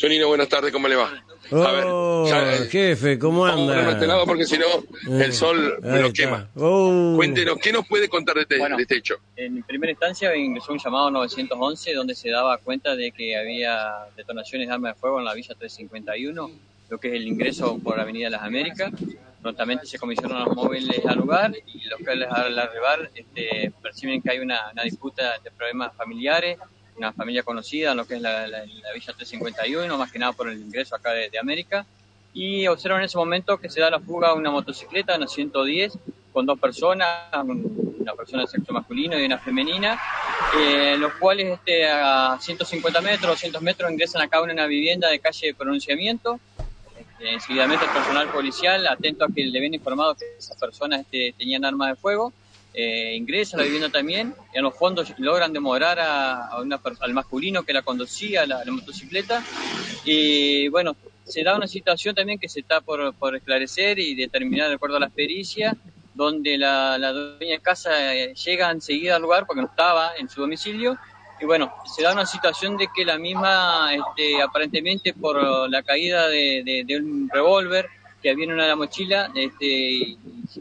Sonino, buenas tardes, ¿cómo le va? Oh, ya, eh, jefe, ¿cómo Vamos a anda? este lado porque si no, el sol Ahí lo quema. Oh. Cuéntenos, ¿qué nos puede contar de este, Bueno. de este hecho? En primera instancia ingresó un llamado 911 donde se daba cuenta de que había detonaciones de armas de fuego en la Villa 351, lo que es el ingreso por la Avenida Las Américas. Prontamente se comisionaron los móviles al lugar y los que al arribar este, perciben que hay una, una disputa de problemas familiares, una familia conocida en lo que es la, la- la Villa 351, más que nada por el ingreso acá de, de América. Y observan en ese momento que se da la fuga a una motocicleta, una 110, con dos personas, un- una persona de sexo masculino y una femenina, eh, los cuales este, a 150 metros, 200 metros ingresan acá a una vivienda de calle de pronunciamiento. Este, seguidamente el personal policial, atento a que le ven informado que esas personas este, tenían armas de fuego, eh, ingresa a la vivienda también, en los fondos logran demorar a, a al masculino que la conducía, la, la motocicleta, y bueno, se da una situación también que se está por, por esclarecer y determinar de acuerdo a las pericias, donde la, la dueña de casa eh, llega enseguida al lugar porque no estaba en su domicilio, y bueno, se da una situación de que la misma, este, aparentemente por la caída de un revólver que había en una de la mochila, este,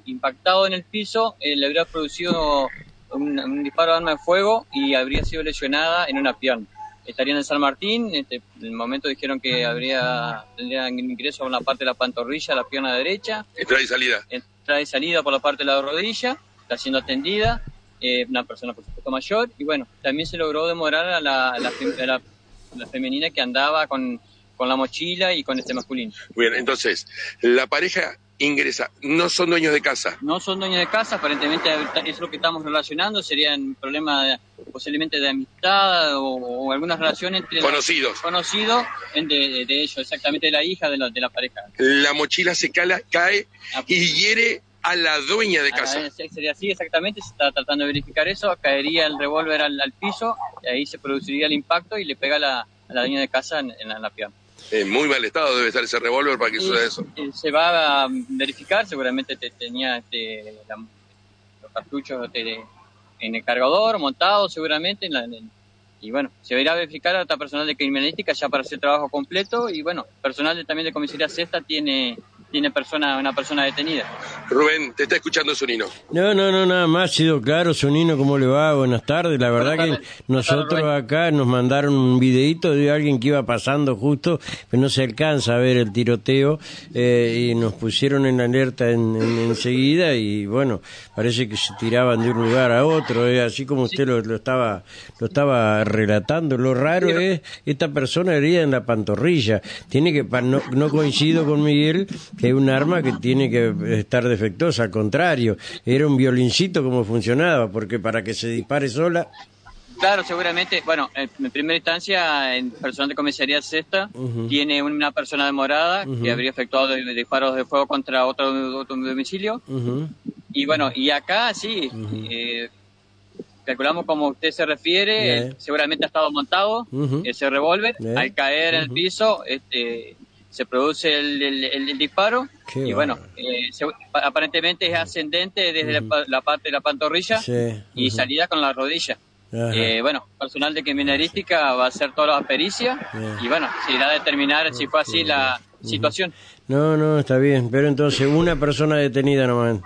impactado en el piso, eh, le habría producido un, un disparo de arma de fuego y habría sido lesionada en una pierna. Estarían en San Martín, este, en el momento dijeron que habría tendrían ingreso en la parte de la pantorrilla, la pierna derecha, Entrada y salida. entrada y salida por la parte de la rodilla, está siendo atendida, eh, una persona por supuesto mayor, y bueno, también se logró demorar a la, a la, fem- a la- a la femenina que andaba con, con la mochila y con este masculino. Bien, entonces, la pareja ingresa, no son dueños de casa. No son dueños de casa, aparentemente es lo que estamos relacionando, serían problemas posiblemente de amistad o, o alguna relación entre Conocidos. conocidos de, de- ellos, exactamente de la hija de la, de la pareja. La mochila se cala, cae y hiere a la dueña de Ah, casa. eh, sería así exactamente, se está tratando de verificar eso, caería el revólver al, al piso, y ahí se produciría el impacto y le pega a la, a la dueña de casa en, en la, en la pierna. En muy mal estado debe estar ese revólver para que suceda eso. Eh, Se va a verificar, seguramente te- tenía este, la- los cartuchos este, en el cargador, montados seguramente, en la- en y bueno, se va a verificar a otra personal de criminalística ya para hacer trabajo completo, y bueno, personal de- también de comisaría sexta tiene, tiene persona, una persona detenida. Rubén, te está escuchando Sonino. No, no, no, nada más, ha sido claro, Sonino, ¿cómo le va? Buenas tardes. La verdad que nosotros acá nos mandaron un videito de alguien que iba pasando justo, pero no se alcanza a ver el tiroteo, eh, y nos pusieron en alerta en, en- enseguida y bueno, parece que se tiraban de un lugar a otro, eh, así como usted lo, lo estaba lo estaba relatando. Lo raro es, esta persona herida en la pantorrilla. Tiene que, pa- no, no coincido con Miguel, que es un arma que tiene que estar defectuosa, al contrario, era un violincito como funcionaba, porque para que se dispare sola, Claro, seguramente, bueno, en primera instancia, el personal de comisaría sexta tiene una persona demorada que habría efectuado disparos de fuego contra otro, otro domicilio. Y bueno, y acá sí, eh, calculamos como usted se refiere, seguramente ha estado montado ese revólver, al caer en el piso, este, se produce el, el- el- el disparo Qué y bueno, eh, se- aparentemente es ascendente desde la pa- la, parte de la pantorrilla Sí, y salida con la rodilla. Eh, bueno, personal de criminalística va a hacer todas las pericias y bueno, se irá a determinar si fue así la situación. No, no, está bien, pero entonces una persona detenida nomás.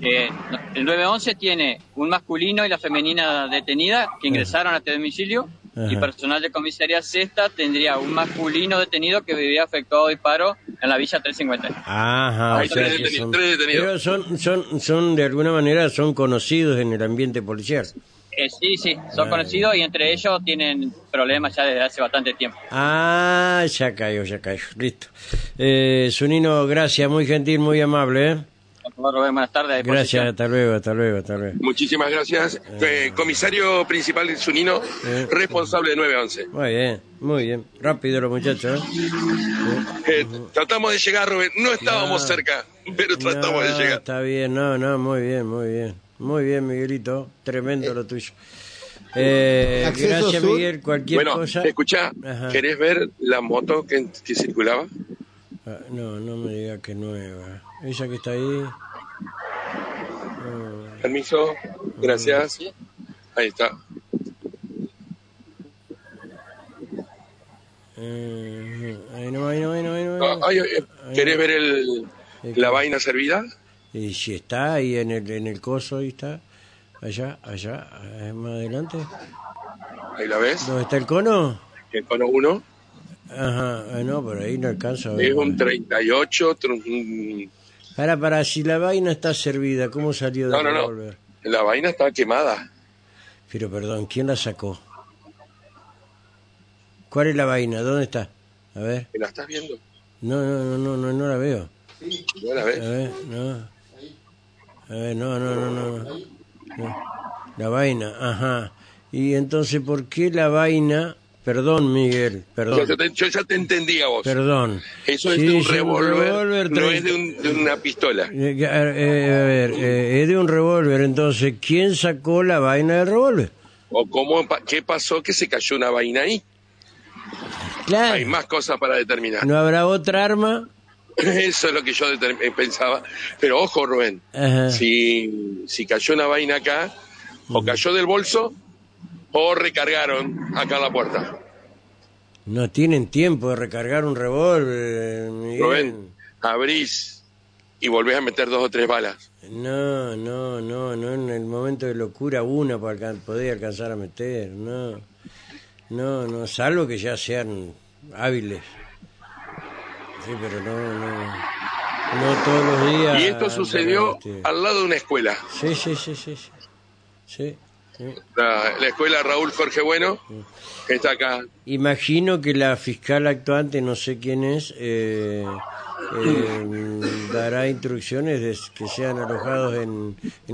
Eh, el 911 tiene un masculino y la femenina detenida que ingresaron a este domicilio y personal de comisaría sexta tendría un masculino detenido que vivía afectado a disparo en la villa 350. Ajá, Hay o sea tres son, tres detenidos. pero son, son, son de alguna manera son conocidos en el ambiente policial. Eh, sí, sí, son Ah. conocidos y entre ellos tienen problemas ya desde hace bastante tiempo. Ah, ya cayó, ya cayó, listo. Eh, Sunino, gracias, muy gentil, muy amable. ¿eh? Favor, Rubén, buenas tardes. Gracias, hasta luego, hasta luego, hasta luego. Muchísimas gracias. Eh, comisario principal de Sunino, Eh. responsable de 911. Muy bien, muy bien. Rápido los muchachos. ¿eh? Eh, tratamos de llegar, Rubén. No estábamos No. cerca, pero tratamos No, de llegar. Está bien, no, no, muy bien, muy bien. Muy bien, Miguelito. Tremendo lo tuyo. Eh, gracias, sur. Miguel. Cualquier Bueno, cosa. escuchá, Ajá. ¿querés ver la moto que, que circulaba? Ah, no, no me diga que nueva. Ella que está ahí. No. Permiso, gracias. Ahí está. Eh, no. Ay, ay, ¿Querés ver el, la vaina servida? Y si está ahí en el, en el coso, ahí está. Allá, allá, eh, más adelante. Ahí la ves. ¿Dónde está el cono? El cono 1 Ajá, ah, no, por ahí no alcanzo a ver. es un 38. otro un- Para, para, si la vaina está servida, ¿cómo salió del No, no, no. La vaina está quemada. Pero perdón, ¿quién la sacó? ¿Cuál es la vaina? ¿Dónde está? A ver. ¿La estás viendo? No, no, no, no, no, no la veo. ¿No la A ves? ver, no. A ver, no, no, no, no. no. La vaina, ajá. Y entonces, ¿por qué la vaina? Perdón, Miguel, Yo, perdón. te, yo ya te entendí a vos. Perdón. Eso es Sí, de un revólver, no es 30. de, un- de una pistola. Eh, eh, a ver, eh, es de un revólver, entonces, ¿quién sacó la vaina del revólver? ¿O cómo, qué pasó que se cayó una vaina ahí? Claro. Hay más cosas para determinar. ¿No habrá otra arma? Eso es lo que yo pensaba. Pero ojo, Rubén, Ajá. si, si cayó una vaina acá, o cayó del bolso, o recargaron acá en la puerta. No tienen tiempo de recargar un revólver. Rubén, abrís y volvés a meter dos o tres balas. No, no, no, no en el momento de locura una para poder alcanzar a meter, no. No, no, salvo que ya sean hábiles. Sí, pero no, no. No todos los días. Y esto sucedió al lado de una escuela, Sí, sí, sí, sí. Sí, sí, sí. la, la escuela Raúl Jorge Bueno, que está acá. Imagino que la fiscal actuante, no sé quién es, eh, eh, dará instrucciones de que sean alojados en, en